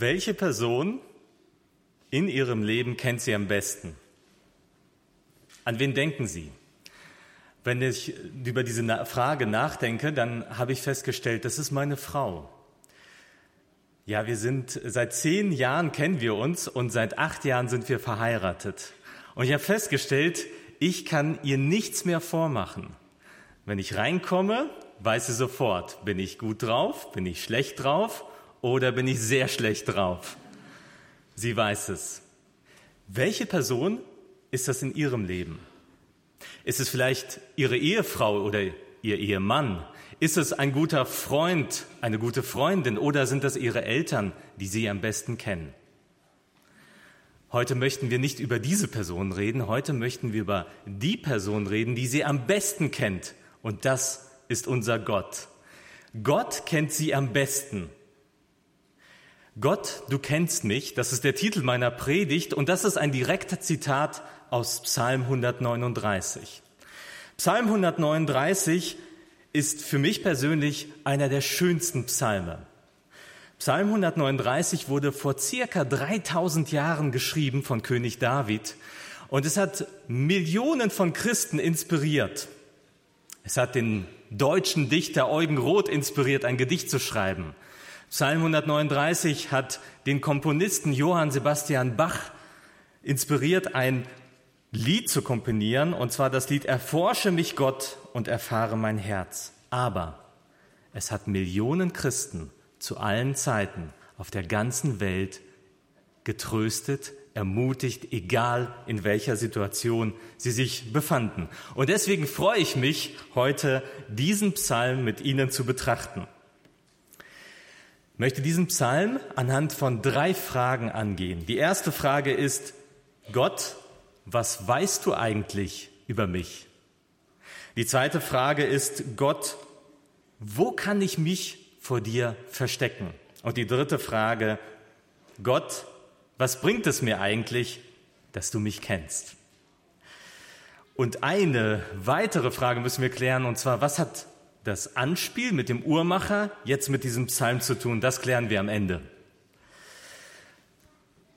Welche Person in Ihrem Leben kennt Sie am besten? An wen denken Sie? Wenn ich über diese Frage nachdenke, dann habe ich festgestellt, das ist meine Frau. Ja, wir sind seit zehn Jahren kennen wir uns und seit acht Jahren sind wir verheiratet. Und ich habe festgestellt, ich kann ihr nichts mehr vormachen. Wenn ich reinkomme, weiß sie sofort, bin ich gut drauf, bin ich schlecht drauf oder bin ich sehr schlecht drauf. Sie weiß es. Welche Person ist das in Ihrem Leben? Ist es vielleicht Ihre Ehefrau oder Ihr Ehemann? Ist es ein guter Freund, eine gute Freundin oder sind das Ihre Eltern, die Sie am besten kennen? Heute möchten wir nicht über diese Person reden, heute möchten wir über die Person reden, die sie am besten kennt. Und das ist unser Gott. Gott kennt sie am besten. Gott, du kennst mich, das ist der Titel meiner Predigt und das ist ein direkter Zitat aus Psalm 139. Psalm 139 ist für mich persönlich einer der schönsten Psalme. Psalm 139 wurde vor circa 3000 Jahren geschrieben von König David und es hat Millionen von Christen inspiriert. Es hat den deutschen Dichter Eugen Roth inspiriert, ein Gedicht zu schreiben. Psalm 139 hat den Komponisten Johann Sebastian Bach inspiriert, ein Lied zu komponieren, und zwar das Lied Erforsche mich Gott und erfahre mein Herz. Aber es hat Millionen Christen zu allen Zeiten auf der ganzen Welt getröstet, ermutigt, egal in welcher Situation sie sich befanden. Und deswegen freue ich mich, heute diesen Psalm mit Ihnen zu betrachten. Möchte diesen Psalm anhand von drei Fragen angehen. Die erste Frage ist, Gott, was weißt du eigentlich über mich? Die zweite Frage ist, Gott, wo kann ich mich vor dir verstecken? Und die dritte Frage, Gott, was bringt es mir eigentlich, dass du mich kennst? Und eine weitere Frage müssen wir klären, und zwar, was hat das Anspiel mit dem Uhrmacher jetzt mit diesem Psalm zu tun? Das klären wir am Ende.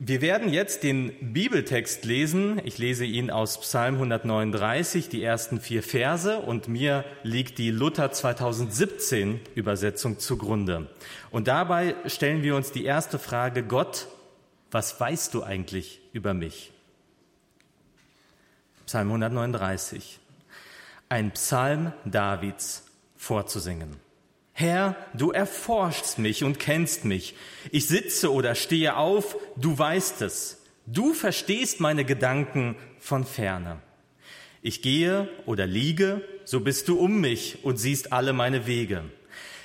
Wir werden jetzt den Bibeltext lesen. Ich lese ihn aus Psalm 139, die ersten vier Verse, und mir liegt die Luther 2017 Übersetzung zugrunde. Und dabei stellen wir uns die erste Frage, Gott, was weißt du eigentlich über mich? Psalm 139. Ein Psalm Davids vorzusingen. Herr, du erforschst mich und kennst mich. Ich sitze oder stehe auf, du weißt es. Du verstehst meine Gedanken von ferne. Ich gehe oder liege, so bist du um mich und siehst alle meine Wege.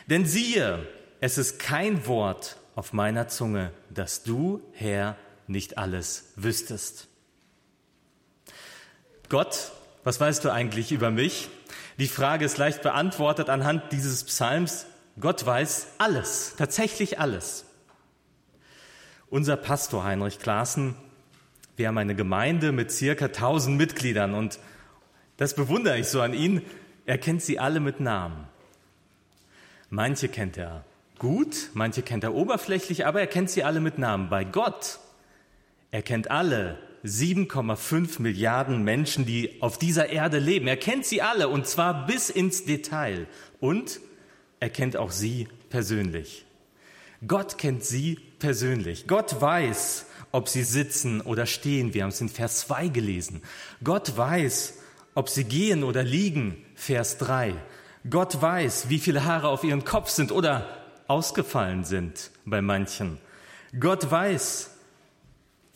Denn siehe, es ist kein Wort auf meiner Zunge, dass du, Herr, nicht alles wüsstest. Gott, was weißt du eigentlich über mich? Die Frage ist leicht beantwortet anhand dieses Psalms. Gott weiß alles, tatsächlich alles. Unser Pastor Heinrich Klaassen, wir haben eine Gemeinde mit circa 1000 Mitgliedern und das bewundere ich so an ihn. Er kennt sie alle mit Namen. Manche kennt er gut, manche kennt er oberflächlich, aber er kennt sie alle mit Namen. Bei Gott, er kennt alle 7,5 Milliarden Menschen, die auf dieser Erde leben. Er kennt sie alle und zwar bis ins Detail. Und er kennt auch sie persönlich. Gott kennt sie persönlich. Gott weiß, ob sie sitzen oder stehen. Wir haben es in Vers 2 gelesen. Gott weiß, ob sie gehen oder liegen. Vers 3. Gott weiß, wie viele Haare auf ihrem Kopf sind oder ausgefallen sind bei manchen. Gott weiß,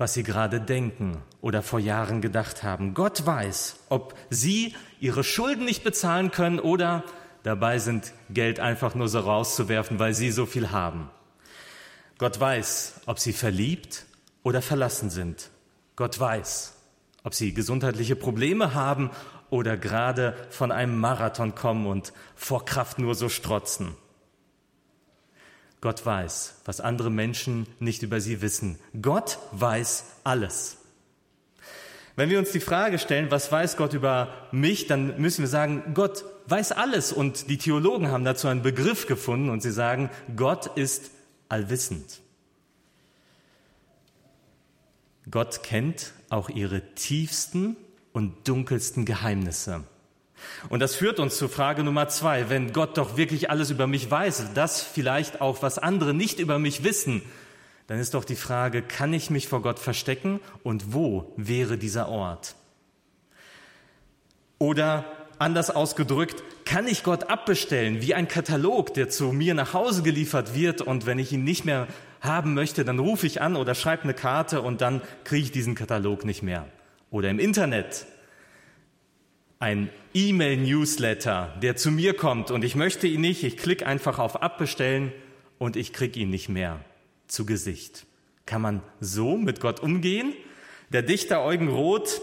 was sie gerade denken oder vor Jahren gedacht haben. Gott weiß, ob sie ihre Schulden nicht bezahlen können oder dabei sind, Geld einfach nur so rauszuwerfen, weil sie so viel haben. Gott weiß, ob sie verliebt oder verlassen sind. Gott weiß, ob sie gesundheitliche Probleme haben oder gerade von einem Marathon kommen und vor Kraft nur so strotzen. Gott weiß, was andere Menschen nicht über sie wissen. Gott weiß alles. Wenn wir uns die Frage stellen, was weiß Gott über mich, dann müssen wir sagen, Gott weiß alles. Und die Theologen haben dazu einen Begriff gefunden und sie sagen, Gott ist allwissend. Gott kennt auch ihre tiefsten und dunkelsten Geheimnisse. Und das führt uns zur Frage Nummer zwei. Wenn Gott doch wirklich alles über mich weiß, das vielleicht auch, was andere nicht über mich wissen, dann ist doch die Frage, kann ich mich vor Gott verstecken und wo wäre dieser Ort? Oder anders ausgedrückt, kann ich Gott abbestellen wie ein Katalog, der zu mir nach Hause geliefert wird und wenn ich ihn nicht mehr haben möchte, dann rufe ich an oder schreibe eine Karte und dann kriege ich diesen Katalog nicht mehr. Oder im Internet ein E-Mail-Newsletter, der zu mir kommt und ich möchte ihn nicht, ich klicke einfach auf Abbestellen und ich kriege ihn nicht mehr zu Gesicht. Kann man so mit Gott umgehen? Der Dichter Eugen Roth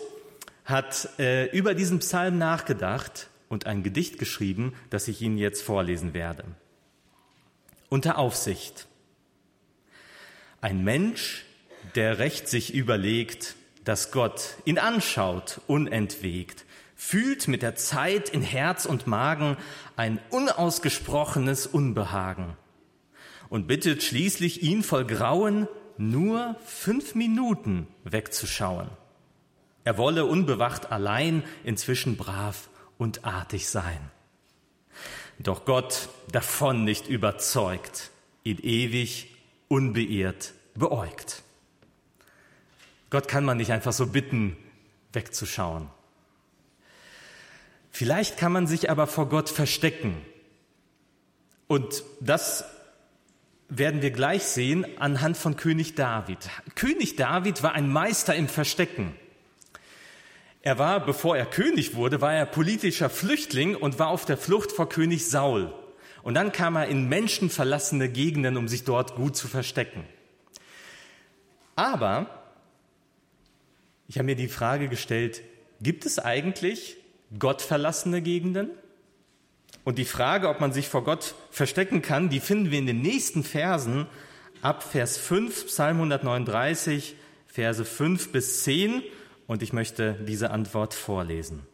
hat äh, über diesen Psalm nachgedacht und ein Gedicht geschrieben, das ich Ihnen jetzt vorlesen werde. Unter Aufsicht. Ein Mensch, der recht sich überlegt, dass Gott ihn anschaut, unentwegt, fühlt mit der Zeit in Herz und Magen ein unausgesprochenes Unbehagen und bittet schließlich ihn voll Grauen nur fünf Minuten wegzuschauen. Er wolle unbewacht allein inzwischen brav und artig sein. Doch Gott davon nicht überzeugt, ihn ewig unbeirrt beäugt. Gott kann man nicht einfach so bitten, wegzuschauen. Vielleicht kann man sich aber vor Gott verstecken. Und das werden wir gleich sehen anhand von König David. König David war ein Meister im Verstecken. Er war, bevor er König wurde, war er politischer Flüchtling und war auf der Flucht vor König Saul. Und dann kam er in menschenverlassene Gegenden, um sich dort gut zu verstecken. Aber ich habe mir die Frage gestellt, gibt es eigentlich gottverlassene Gegenden? Und die Frage, ob man sich vor Gott verstecken kann, die finden wir in den nächsten Versen ab Vers 5, Psalm 139, Verse 5 bis 10. Und ich möchte diese Antwort vorlesen.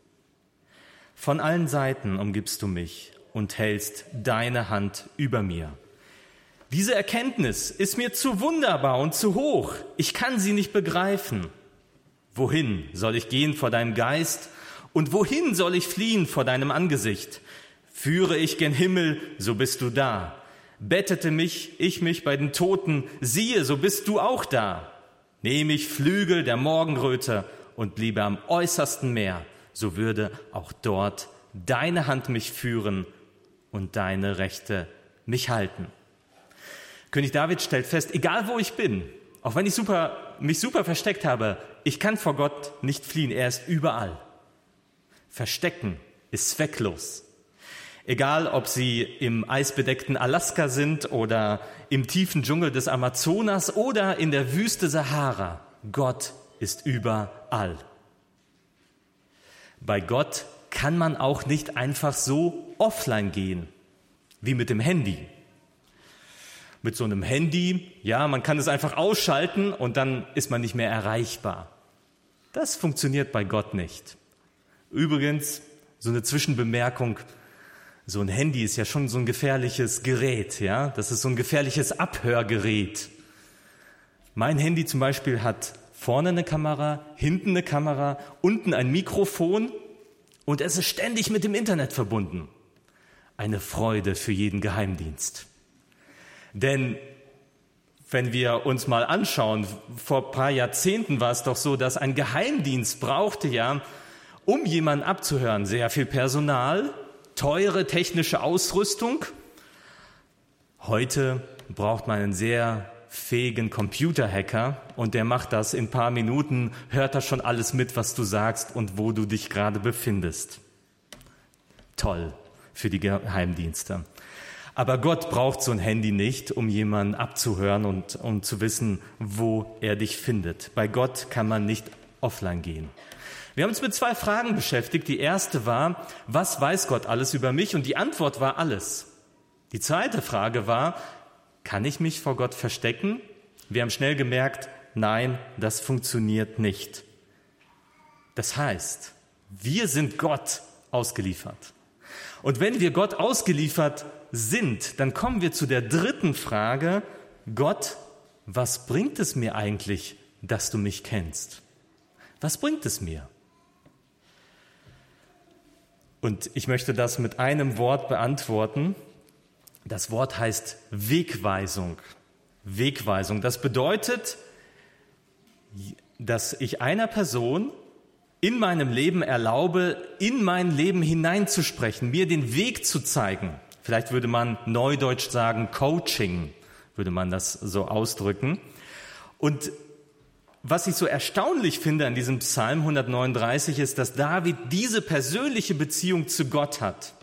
Von allen Seiten umgibst du mich und hältst deine Hand über mir. Diese Erkenntnis ist mir zu wunderbar und zu hoch. Ich kann sie nicht begreifen. Wohin soll ich gehen vor deinem Geist und wohin soll ich fliehen vor deinem Angesicht? Führe ich gen Himmel, so bist du da. Bettete mich, ich mich bei den Toten, siehe, so bist du auch da. Nehme ich Flügel der Morgenröte und bliebe am äußersten Meer, so würde auch dort deine Hand mich führen und deine Rechte mich halten. König David stellt fest, egal wo ich bin, auch wenn ich super, mich super versteckt habe, ich kann vor Gott nicht fliehen, er ist überall. Verstecken ist zwecklos. Egal, ob sie im eisbedeckten Alaska sind oder im tiefen Dschungel des Amazonas oder in der Wüste Sahara, Gott ist überall. Bei Gott kann man auch nicht einfach so offline gehen, wie mit dem Handy. Mit so einem Handy, ja, man kann es einfach ausschalten und dann ist man nicht mehr erreichbar. Das funktioniert bei Gott nicht. Übrigens, so eine Zwischenbemerkung, so ein Handy ist ja schon so ein gefährliches Gerät, ja, das ist so ein gefährliches Abhörgerät. Mein Handy zum Beispiel hat vorne eine Kamera, hinten eine Kamera, unten ein Mikrofon und es ist ständig mit dem Internet verbunden. Eine Freude für jeden Geheimdienst. Denn wenn wir uns mal anschauen, vor ein paar Jahrzehnten war es doch so, dass ein Geheimdienst brauchte ja, um jemanden abzuhören, sehr viel Personal, teure technische Ausrüstung. Heute braucht man einen sehr fähigen Computerhacker und der macht das in paar Minuten, hört das schon alles mit, was du sagst und wo du dich gerade befindest. Toll für die Geheimdienste. Aber Gott braucht so ein Handy nicht, um jemanden abzuhören und um zu wissen, wo er dich findet. Bei Gott kann man nicht offline gehen. Wir haben uns mit zwei Fragen beschäftigt. Die erste war, was weiß Gott alles über mich? Und die Antwort war alles. Die zweite Frage war, kann ich mich vor Gott verstecken? Wir haben schnell gemerkt, nein, das funktioniert nicht. Das heißt, wir sind Gott ausgeliefert. Und wenn wir Gott ausgeliefert sind, dann kommen wir zu der dritten Frage, Gott, was bringt es mir eigentlich, dass du mich kennst. Was bringt es mir? Und ich möchte das mit einem Wort beantworten. Das Wort heißt Wegweisung. Wegweisung. Das bedeutet, dass ich einer Person in meinem Leben erlaube, in mein Leben hineinzusprechen, mir den Weg zu zeigen. Vielleicht würde man neudeutsch sagen Coaching, würde man das so ausdrücken. Und was ich so erstaunlich finde an diesem Psalm 139 ist, dass David diese persönliche Beziehung zu Gott hat.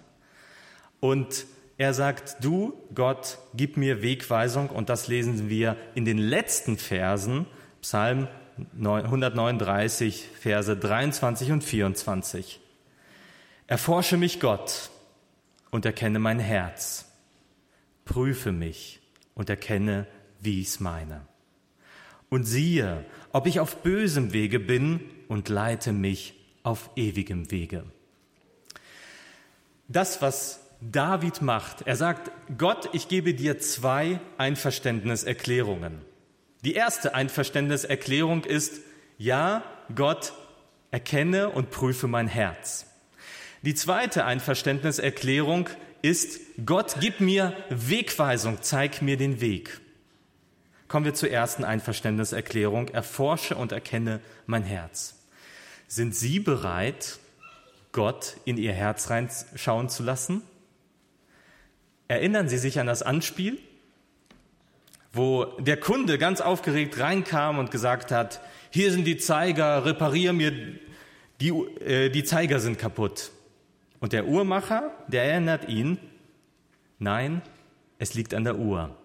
Und er sagt, du, Gott, gib mir Wegweisung. Und das lesen wir in den letzten Versen, Psalm 139, Verse 23 und 24. Erforsche mich, Gott, und erkenne mein Herz. Prüfe mich und erkenne, wie ich's meine. Und siehe, ob ich auf bösem Wege bin und leite mich auf ewigem Wege. Das, was David macht, er sagt, Gott, ich gebe dir zwei Einverständniserklärungen. Die erste Einverständniserklärung ist, ja, Gott, erkenne und prüfe mein Herz. Die zweite Einverständniserklärung ist, Gott, gib mir Wegweisung, zeig mir den Weg. Kommen wir zur ersten Einverständniserklärung, erforsche und erkenne mein Herz. Sind Sie bereit, Gott in Ihr Herz reinschauen zu lassen? Erinnern Sie sich an das Anspiel, wo der Kunde ganz aufgeregt reinkam und gesagt hat, hier sind die Zeiger, reparier mir, die, äh, die Zeiger sind kaputt. Und der Uhrmacher, der erinnert ihn, nein, es liegt an der Uhr.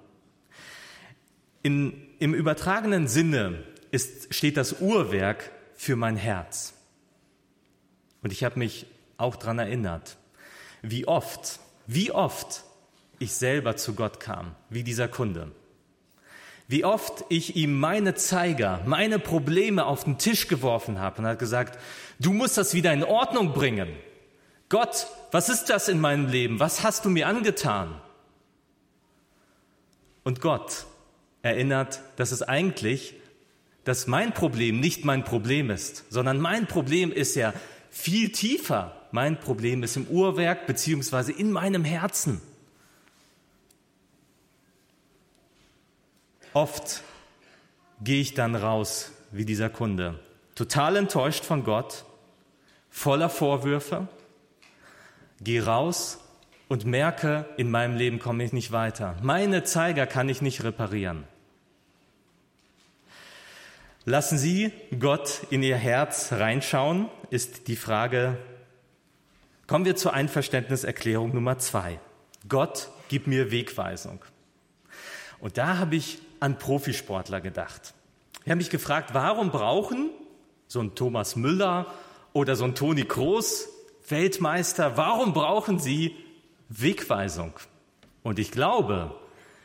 In, Im übertragenen Sinne ist, steht das Uhrwerk für mein Herz. Und ich habe mich auch daran erinnert, wie oft, wie oft ich selber zu Gott kam, wie dieser Kunde. Wie oft ich ihm meine Zeiger, meine Probleme auf den Tisch geworfen habe und hat gesagt, du musst das wieder in Ordnung bringen. Gott, was ist das in meinem Leben? Was hast du mir angetan? Und Gott erinnert, dass es eigentlich, dass mein Problem nicht mein Problem ist, sondern mein Problem ist ja viel tiefer. Mein Problem ist im Uhrwerk beziehungsweise in meinem Herzen. Oft gehe ich dann raus wie dieser Kunde, total enttäuscht von Gott, voller Vorwürfe, gehe raus und merke, in meinem Leben komme ich nicht weiter. Meine Zeiger kann ich nicht reparieren. Lassen Sie Gott in Ihr Herz reinschauen, ist die Frage. Kommen wir zur Einverständniserklärung Nummer zwei. Gott, gib mir Wegweisung. Und da habe ich an Profisportler gedacht. Ich habe mich gefragt, warum brauchen so ein Thomas Müller oder so ein Toni Kroos Weltmeister, warum brauchen sie Wegweisung? Und ich glaube,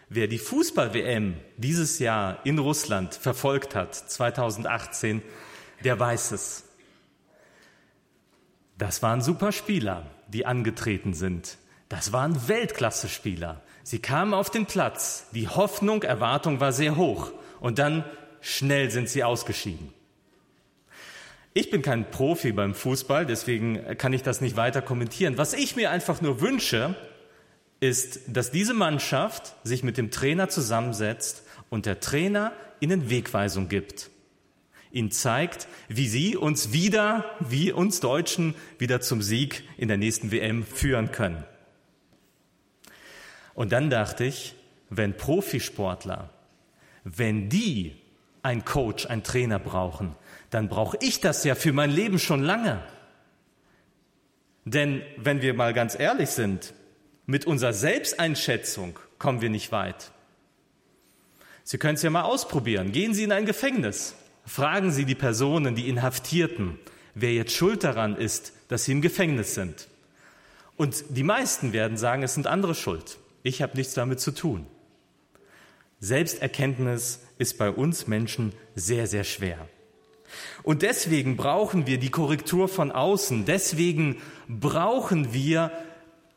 wer die Fußball-WM dieses Jahr in Russland verfolgt hat, 2018, der weiß es. Das waren super Spieler, die angetreten sind. Das waren Weltklasse-Spieler. Sie kamen auf den Platz. Die Hoffnung, Erwartung war sehr hoch. Und dann schnell sind sie ausgeschieden. Ich bin kein Profi beim Fußball, deswegen kann ich das nicht weiter kommentieren. Was ich mir einfach nur wünsche, ist, dass diese Mannschaft sich mit dem Trainer zusammensetzt und der Trainer ihnen Wegweisung gibt. Ihnen zeigt, wie sie uns wieder, wie uns Deutschen, wieder zum Sieg in der nächsten WM führen können. Und dann dachte ich, wenn Profisportler, wenn die einen Coach, einen Trainer brauchen, dann brauche ich das ja für mein Leben schon lange. Denn wenn wir mal ganz ehrlich sind, mit unserer Selbsteinschätzung kommen wir nicht weit. Sie können es ja mal ausprobieren. Gehen Sie in ein Gefängnis. Fragen Sie die Personen, die Inhaftierten, wer jetzt schuld daran ist, dass sie im Gefängnis sind. Und die meisten werden sagen, es sind andere schuld. Ich habe nichts damit zu tun. Selbsterkenntnis ist bei uns Menschen sehr, sehr schwer. Und deswegen brauchen wir die Korrektur von außen. Deswegen brauchen wir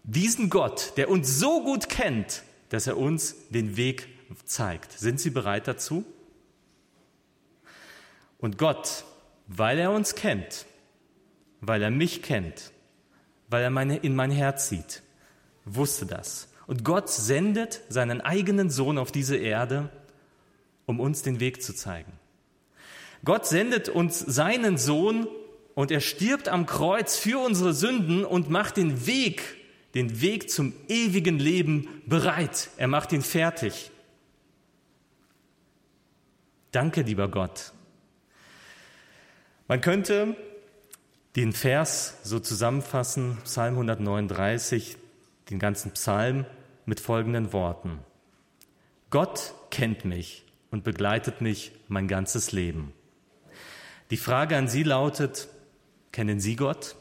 diesen Gott, der uns so gut kennt, dass er uns den Weg zeigt. Sind Sie bereit dazu? Und Gott, weil er uns kennt, weil er mich kennt, weil er meine, in mein Herz sieht, wusste das. Und Gott sendet seinen eigenen Sohn auf diese Erde, um uns den Weg zu zeigen. Gott sendet uns seinen Sohn und er stirbt am Kreuz für unsere Sünden und macht den Weg, den Weg zum ewigen Leben bereit. Er macht ihn fertig. Danke, lieber Gott. Man könnte den Vers so zusammenfassen, Psalm 139, den ganzen Psalm mit folgenden Worten. Gott kennt mich und begleitet mich mein ganzes Leben. Die Frage an Sie lautet, kennen Sie Gott?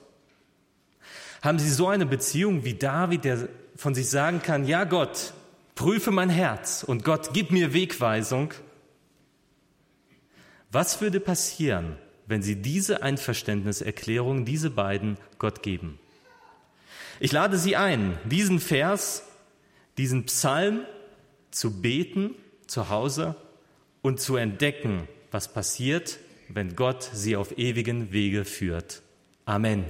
Haben Sie so eine Beziehung wie David, der von sich sagen kann, ja Gott, prüfe mein Herz und Gott, gib mir Wegweisung? Was würde passieren, wenn Sie diese Einverständniserklärung, diese beiden Gott geben? Ich lade Sie ein, diesen Vers, diesen Psalm zu beten zu Hause und zu entdecken, was passiert, wenn Gott sie auf ewigen Wege führt. Amen.